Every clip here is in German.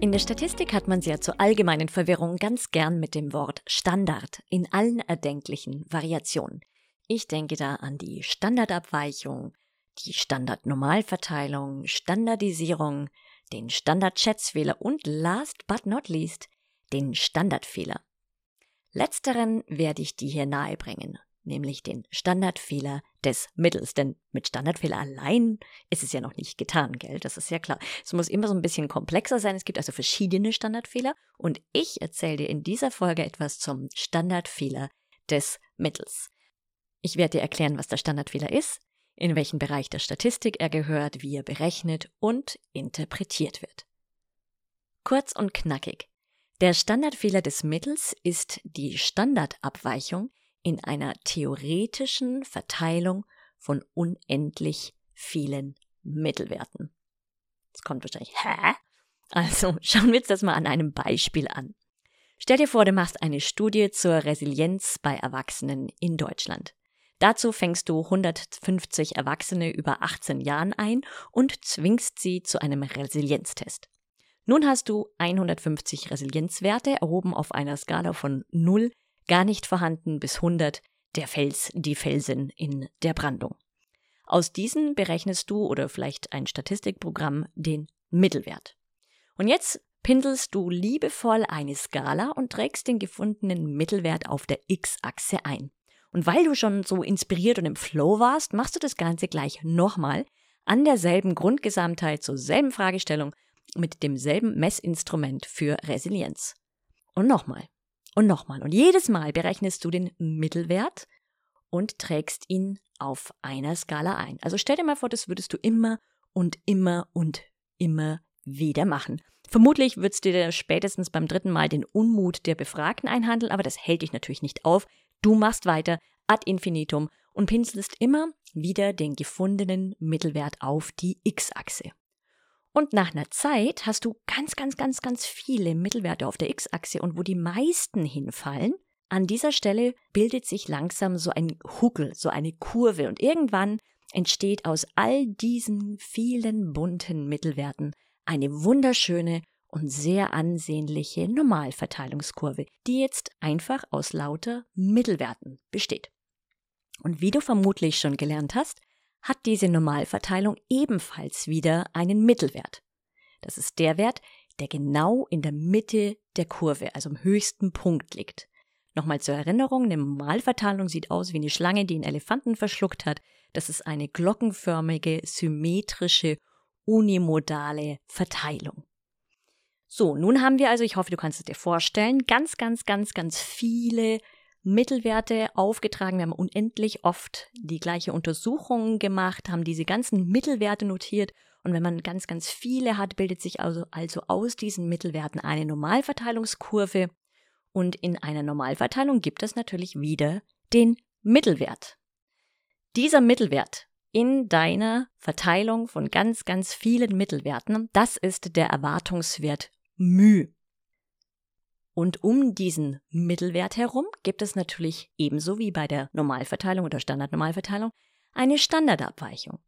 In der Statistik hat man sie ja zur allgemeinen Verwirrung ganz gern mit dem Wort Standard in allen erdenklichen Variationen. Ich denke da an die Standardabweichung, die Standardnormalverteilung, Standardisierung, den Standardschätzfehler und last but not least den Standardfehler. Letzteren werde ich dir hier nahebringen nämlich den Standardfehler des Mittels. Denn mit Standardfehler allein ist es ja noch nicht getan, gell? Das ist ja klar. Es muss immer so ein bisschen komplexer sein. Es gibt also verschiedene Standardfehler. Und ich erzähle dir in dieser Folge etwas zum Standardfehler des Mittels. Ich werde dir erklären, was der Standardfehler ist, in welchen Bereich der Statistik er gehört, wie er berechnet und interpretiert wird. Kurz und knackig. Der Standardfehler des Mittels ist die Standardabweichung, in einer theoretischen Verteilung von unendlich vielen Mittelwerten. Jetzt kommt wahrscheinlich, hä? Also schauen wir uns das mal an einem Beispiel an. Stell dir vor, du machst eine Studie zur Resilienz bei Erwachsenen in Deutschland. Dazu fängst du 150 Erwachsene über 18 Jahren ein und zwingst sie zu einem Resilienztest. Nun hast du 150 Resilienzwerte erhoben auf einer Skala von 0 gar nicht vorhanden bis 100 der Fels, die Felsen in der Brandung. Aus diesen berechnest du oder vielleicht ein Statistikprogramm den Mittelwert. Und jetzt pinselst du liebevoll eine Skala und trägst den gefundenen Mittelwert auf der X-Achse ein. Und weil du schon so inspiriert und im Flow warst, machst du das Ganze gleich nochmal an derselben Grundgesamtheit zur selben Fragestellung mit demselben Messinstrument für Resilienz. Und nochmal. Und nochmal. Und jedes Mal berechnest du den Mittelwert und trägst ihn auf einer Skala ein. Also stell dir mal vor, das würdest du immer und immer und immer wieder machen. Vermutlich würdest du dir spätestens beim dritten Mal den Unmut der Befragten einhandeln, aber das hält dich natürlich nicht auf. Du machst weiter ad infinitum und pinselst immer wieder den gefundenen Mittelwert auf die x-Achse. Und nach einer Zeit hast du ganz, ganz, ganz, ganz viele Mittelwerte auf der x-Achse und wo die meisten hinfallen, an dieser Stelle bildet sich langsam so ein Huckel, so eine Kurve und irgendwann entsteht aus all diesen vielen bunten Mittelwerten eine wunderschöne und sehr ansehnliche Normalverteilungskurve, die jetzt einfach aus lauter Mittelwerten besteht. Und wie du vermutlich schon gelernt hast, hat diese Normalverteilung ebenfalls wieder einen Mittelwert. Das ist der Wert, der genau in der Mitte der Kurve, also am höchsten Punkt liegt. Nochmal zur Erinnerung, eine Normalverteilung sieht aus wie eine Schlange, die einen Elefanten verschluckt hat. Das ist eine glockenförmige, symmetrische, unimodale Verteilung. So, nun haben wir also, ich hoffe, du kannst es dir vorstellen, ganz, ganz, ganz, ganz viele Mittelwerte aufgetragen. Wir haben unendlich oft die gleiche Untersuchung gemacht, haben diese ganzen Mittelwerte notiert. Und wenn man ganz, ganz viele hat, bildet sich also, also aus diesen Mittelwerten eine Normalverteilungskurve. Und in einer Normalverteilung gibt es natürlich wieder den Mittelwert. Dieser Mittelwert in deiner Verteilung von ganz, ganz vielen Mittelwerten, das ist der Erwartungswert μ. Und um diesen Mittelwert herum gibt es natürlich ebenso wie bei der Normalverteilung oder Standardnormalverteilung eine Standardabweichung.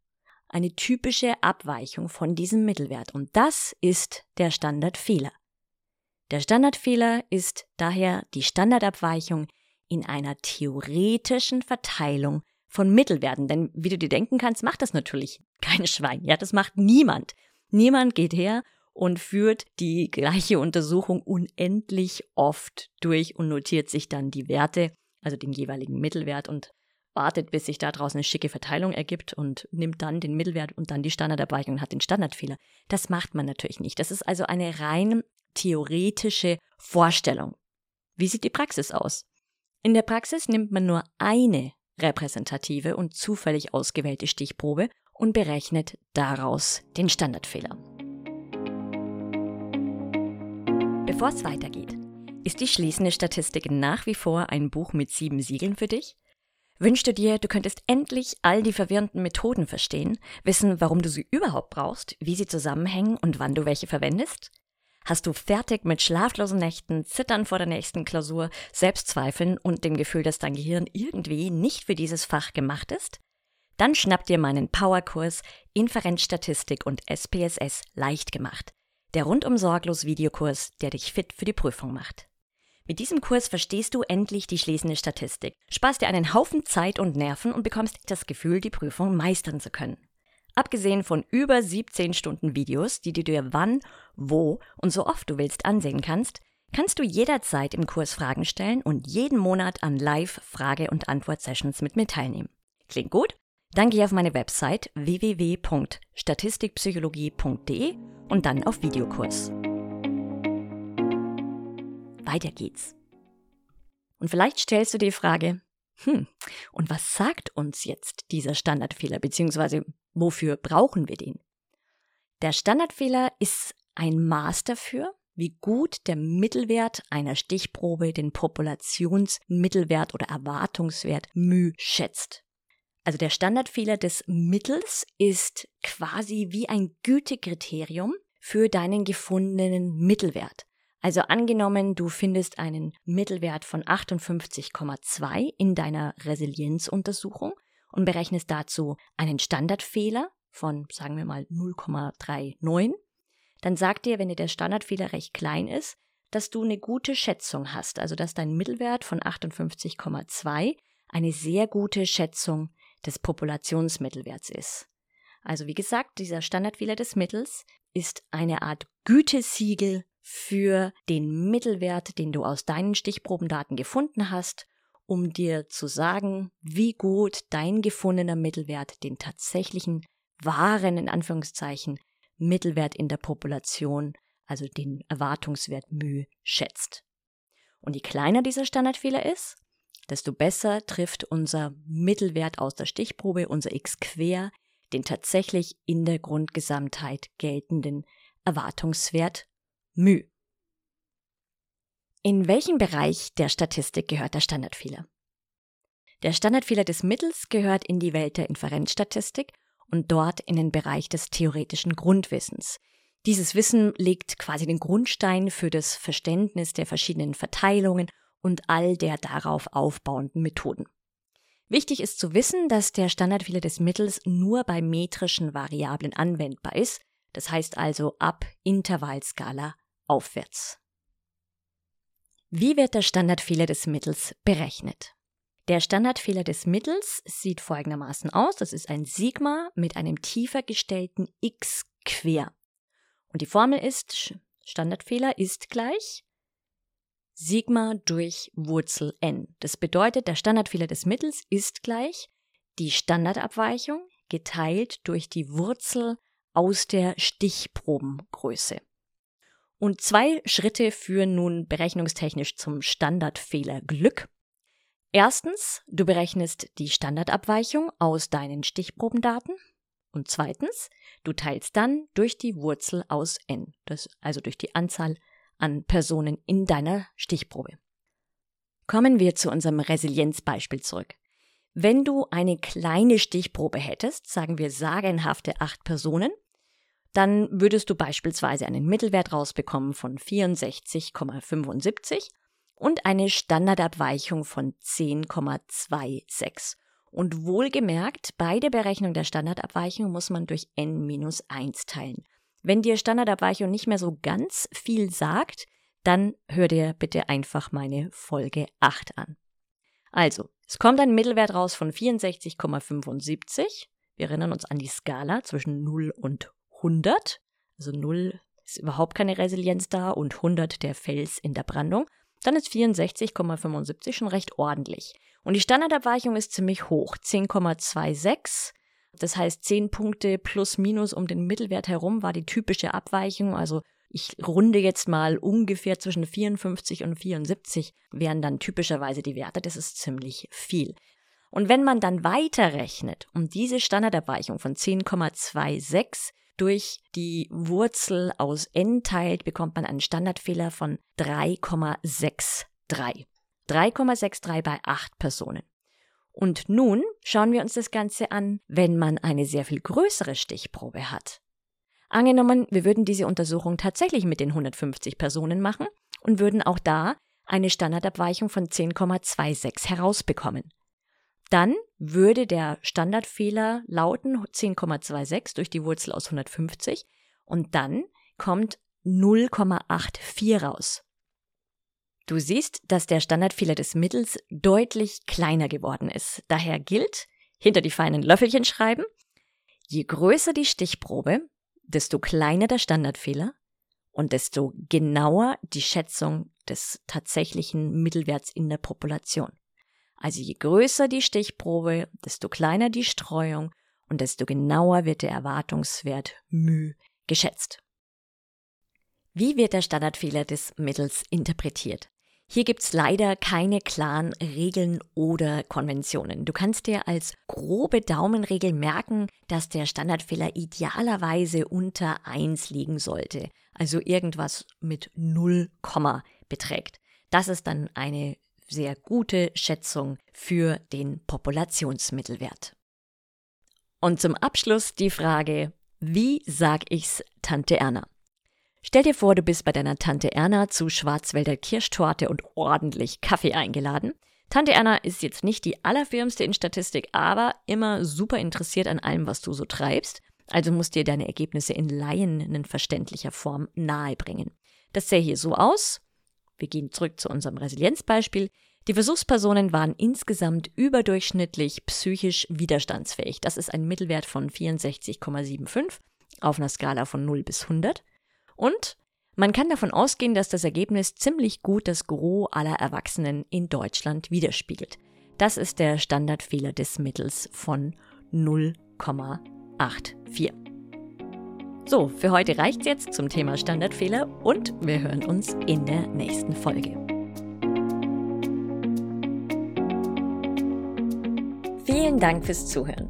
Eine typische Abweichung von diesem Mittelwert. Und das ist der Standardfehler. Der Standardfehler ist daher die Standardabweichung in einer theoretischen Verteilung von Mittelwerten. Denn wie du dir denken kannst, macht das natürlich kein Schwein. Ja, das macht niemand. Niemand geht her und führt die gleiche Untersuchung unendlich oft durch und notiert sich dann die Werte, also den jeweiligen Mittelwert und wartet, bis sich da draußen eine schicke Verteilung ergibt und nimmt dann den Mittelwert und dann die Standardabweichung und hat den Standardfehler. Das macht man natürlich nicht. Das ist also eine rein theoretische Vorstellung. Wie sieht die Praxis aus? In der Praxis nimmt man nur eine repräsentative und zufällig ausgewählte Stichprobe und berechnet daraus den Standardfehler. Bevor es weitergeht, Ist die schließende Statistik nach wie vor ein Buch mit sieben Siegeln für dich? Wünschst du dir, du könntest endlich all die verwirrenden Methoden verstehen, wissen, warum du sie überhaupt brauchst, wie sie zusammenhängen und wann du welche verwendest? Hast du fertig mit schlaflosen Nächten, Zittern vor der nächsten Klausur, Selbstzweifeln und dem Gefühl, dass dein Gehirn irgendwie nicht für dieses Fach gemacht ist? Dann schnapp dir meinen Powerkurs Inferenzstatistik und SPSS leicht gemacht. Der rundum sorglos Videokurs, der dich fit für die Prüfung macht. Mit diesem Kurs verstehst du endlich die schließende Statistik, sparst dir einen Haufen Zeit und Nerven und bekommst das Gefühl, die Prüfung meistern zu können. Abgesehen von über 17 Stunden Videos, die du dir wann, wo und so oft du willst ansehen kannst, kannst du jederzeit im Kurs Fragen stellen und jeden Monat an Live-Frage- und Antwort-Sessions mit mir teilnehmen. Klingt gut? Dann geh auf meine Website www.statistikpsychologie.de und dann auf Videokurs. Weiter geht's. Und vielleicht stellst du dir die Frage, hm, und was sagt uns jetzt dieser Standardfehler, beziehungsweise wofür brauchen wir den? Der Standardfehler ist ein Maß dafür, wie gut der Mittelwert einer Stichprobe den Populationsmittelwert oder Erwartungswert μ schätzt. Also der Standardfehler des Mittels ist quasi wie ein Gütekriterium für deinen gefundenen Mittelwert. Also angenommen, du findest einen Mittelwert von 58,2 in deiner Resilienzuntersuchung und berechnest dazu einen Standardfehler von, sagen wir mal, 0,39, dann sagt dir, wenn dir der Standardfehler recht klein ist, dass du eine gute Schätzung hast, also dass dein Mittelwert von 58,2 eine sehr gute Schätzung des Populationsmittelwerts ist. Also wie gesagt, dieser Standardfehler des Mittels ist eine Art Gütesiegel für den Mittelwert, den du aus deinen Stichprobendaten gefunden hast, um dir zu sagen, wie gut dein gefundener Mittelwert den tatsächlichen wahren, in Anführungszeichen, Mittelwert in der Population, also den Erwartungswert μ, schätzt. Und je kleiner dieser Standardfehler ist, desto besser trifft unser Mittelwert aus der Stichprobe, unser x quer, den tatsächlich in der Grundgesamtheit geltenden Erwartungswert μ. In welchen Bereich der Statistik gehört der Standardfehler? Der Standardfehler des Mittels gehört in die Welt der Inferenzstatistik und dort in den Bereich des theoretischen Grundwissens. Dieses Wissen legt quasi den Grundstein für das Verständnis der verschiedenen Verteilungen und all der darauf aufbauenden Methoden. Wichtig ist zu wissen, dass der Standardfehler des Mittels nur bei metrischen Variablen anwendbar ist, das heißt also ab Intervallskala aufwärts. Wie wird der Standardfehler des Mittels berechnet? Der Standardfehler des Mittels sieht folgendermaßen aus. Das ist ein Sigma mit einem tiefer gestellten x quer. Und die Formel ist, Standardfehler ist gleich Sigma durch Wurzel n. Das bedeutet, der Standardfehler des Mittels ist gleich die Standardabweichung geteilt durch die Wurzel aus der Stichprobengröße. Und zwei Schritte führen nun berechnungstechnisch zum Standardfehler Glück. Erstens, du berechnest die Standardabweichung aus deinen Stichprobendaten. Und zweitens, du teilst dann durch die Wurzel aus n, das, also durch die Anzahl an Personen in deiner Stichprobe. Kommen wir zu unserem Resilienzbeispiel zurück. Wenn du eine kleine Stichprobe hättest, sagen wir sagenhafte acht Personen, dann würdest du beispielsweise einen Mittelwert rausbekommen von 64,75 und eine Standardabweichung von 10,26. Und wohlgemerkt, bei der Berechnung der Standardabweichung muss man durch n-1 teilen. Wenn dir Standardabweichung nicht mehr so ganz viel sagt, dann hör dir bitte einfach meine Folge 8 an. Also, es kommt ein Mittelwert raus von 64,75. Wir erinnern uns an die Skala zwischen 0 und 100, also 0 ist überhaupt keine Resilienz da und 100 der Fels in der Brandung, dann ist 64,75 schon recht ordentlich. Und die Standardabweichung ist ziemlich hoch, 10,26. Das heißt, 10 Punkte plus minus um den Mittelwert herum war die typische Abweichung. Also ich runde jetzt mal ungefähr zwischen 54 und 74 wären dann typischerweise die Werte. Das ist ziemlich viel. Und wenn man dann weiterrechnet um diese Standardabweichung von 10,26 durch die Wurzel aus n teilt, bekommt man einen Standardfehler von 3,63. 3,63 bei 8 Personen. Und nun schauen wir uns das Ganze an, wenn man eine sehr viel größere Stichprobe hat. Angenommen, wir würden diese Untersuchung tatsächlich mit den 150 Personen machen und würden auch da eine Standardabweichung von 10,26 herausbekommen. Dann würde der Standardfehler lauten 10,26 durch die Wurzel aus 150 und dann kommt 0,84 raus. Du siehst, dass der Standardfehler des Mittels deutlich kleiner geworden ist. Daher gilt, hinter die feinen Löffelchen schreiben, je größer die Stichprobe, desto kleiner der Standardfehler und desto genauer die Schätzung des tatsächlichen Mittelwerts in der Population. Also je größer die Stichprobe, desto kleiner die Streuung und desto genauer wird der Erwartungswert μ geschätzt. Wie wird der Standardfehler des Mittels interpretiert? Hier gibt's leider keine klaren Regeln oder Konventionen. Du kannst dir als grobe Daumenregel merken, dass der Standardfehler idealerweise unter 1 liegen sollte, also irgendwas mit 0, beträgt. Das ist dann eine sehr gute Schätzung für den Populationsmittelwert. Und zum Abschluss die Frage, wie sag ich's Tante Erna? Stell dir vor, du bist bei deiner Tante Erna zu Schwarzwälder Kirschtorte und ordentlich Kaffee eingeladen. Tante Erna ist jetzt nicht die allerfirmste in Statistik, aber immer super interessiert an allem, was du so treibst. Also musst dir deine Ergebnisse in laienverständlicher Form nahebringen. Das sähe hier so aus. Wir gehen zurück zu unserem Resilienzbeispiel. Die Versuchspersonen waren insgesamt überdurchschnittlich psychisch widerstandsfähig. Das ist ein Mittelwert von 64,75 auf einer Skala von 0 bis 100. Und man kann davon ausgehen, dass das Ergebnis ziemlich gut das Gros aller Erwachsenen in Deutschland widerspiegelt. Das ist der Standardfehler des Mittels von 0,84. So, für heute reicht's jetzt zum Thema Standardfehler und wir hören uns in der nächsten Folge. Vielen Dank fürs Zuhören.